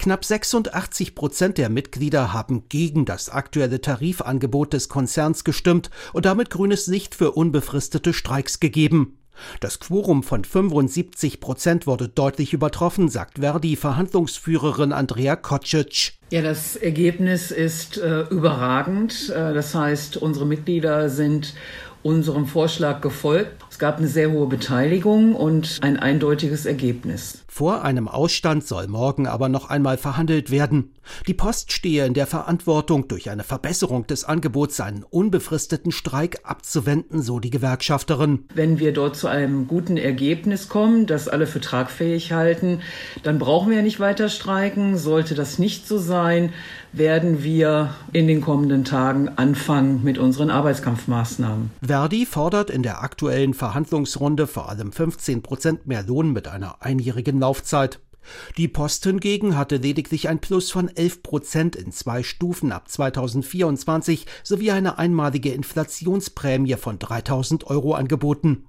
Knapp 86 Prozent der Mitglieder haben gegen das aktuelle Tarifangebot des Konzerns gestimmt und damit grünes Licht für unbefristete Streiks gegeben. Das Quorum von 75 Prozent wurde deutlich übertroffen, sagt Verdi-Verhandlungsführerin Andrea Kocic. Ja, das Ergebnis ist äh, überragend. Äh, das heißt, unsere Mitglieder sind unserem Vorschlag gefolgt. Es gab eine sehr hohe Beteiligung und ein eindeutiges Ergebnis. Vor einem Ausstand soll morgen aber noch einmal verhandelt werden. Die Post stehe in der Verantwortung, durch eine Verbesserung des Angebots einen unbefristeten Streik abzuwenden, so die Gewerkschafterin. Wenn wir dort zu einem guten Ergebnis kommen, das alle für tragfähig halten, dann brauchen wir ja nicht weiter streiken. Sollte das nicht so sein, werden wir in den kommenden Tagen anfangen mit unseren Arbeitskampfmaßnahmen. Verdi fordert in der aktuellen Verhandlungsrunde vor allem 15 Prozent mehr Lohn mit einer einjährigen Laufzeit. Die Post hingegen hatte lediglich ein Plus von 11 Prozent in zwei Stufen ab 2024 sowie eine einmalige Inflationsprämie von 3000 Euro angeboten.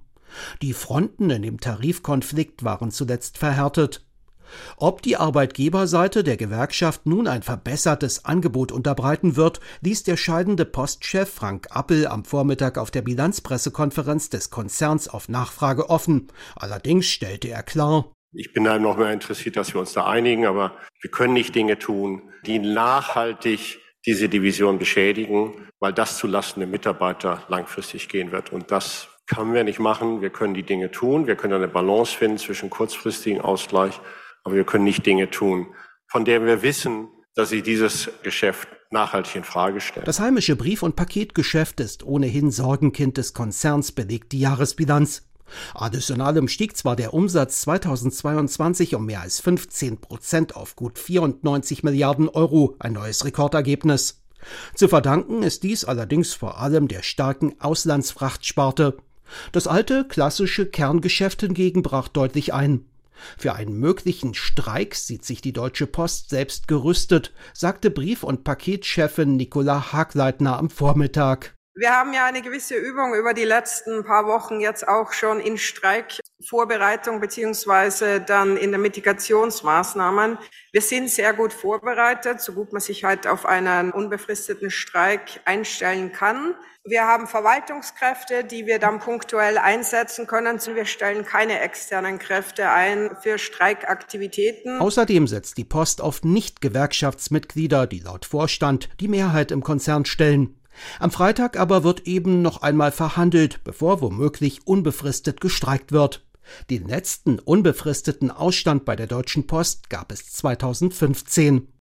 Die Fronten in dem Tarifkonflikt waren zuletzt verhärtet. Ob die Arbeitgeberseite der Gewerkschaft nun ein verbessertes Angebot unterbreiten wird, ließ der scheidende Postchef Frank Appel am Vormittag auf der Bilanzpressekonferenz des Konzerns auf Nachfrage offen. Allerdings stellte er klar, ich bin da noch mehr interessiert, dass wir uns da einigen, aber wir können nicht Dinge tun, die nachhaltig diese Division beschädigen, weil das zulasten der Mitarbeiter langfristig gehen wird. Und das können wir nicht machen. Wir können die Dinge tun. Wir können eine Balance finden zwischen kurzfristigen Ausgleich, aber wir können nicht Dinge tun, von denen wir wissen, dass sie dieses Geschäft nachhaltig in Frage stellen. Das heimische Brief- und Paketgeschäft ist ohnehin Sorgenkind des Konzerns, belegt die Jahresbilanz. Additionalem stieg zwar der Umsatz 2022 um mehr als 15 Prozent auf gut 94 Milliarden Euro, ein neues Rekordergebnis. Zu verdanken ist dies allerdings vor allem der starken Auslandsfrachtsparte. Das alte, klassische Kerngeschäft hingegen brach deutlich ein. Für einen möglichen Streik sieht sich die Deutsche Post selbst gerüstet, sagte Brief- und Paketchefin Nicola Hagleitner am Vormittag. Wir haben ja eine gewisse Übung über die letzten paar Wochen jetzt auch schon in Streikvorbereitung beziehungsweise dann in den Mitigationsmaßnahmen. Wir sind sehr gut vorbereitet, so gut man sich halt auf einen unbefristeten Streik einstellen kann. Wir haben Verwaltungskräfte, die wir dann punktuell einsetzen können. Wir stellen keine externen Kräfte ein für Streikaktivitäten. Außerdem setzt die Post auf Nicht-Gewerkschaftsmitglieder, die laut Vorstand die Mehrheit im Konzern stellen. Am Freitag aber wird eben noch einmal verhandelt, bevor womöglich unbefristet gestreikt wird. Den letzten unbefristeten Ausstand bei der Deutschen Post gab es 2015.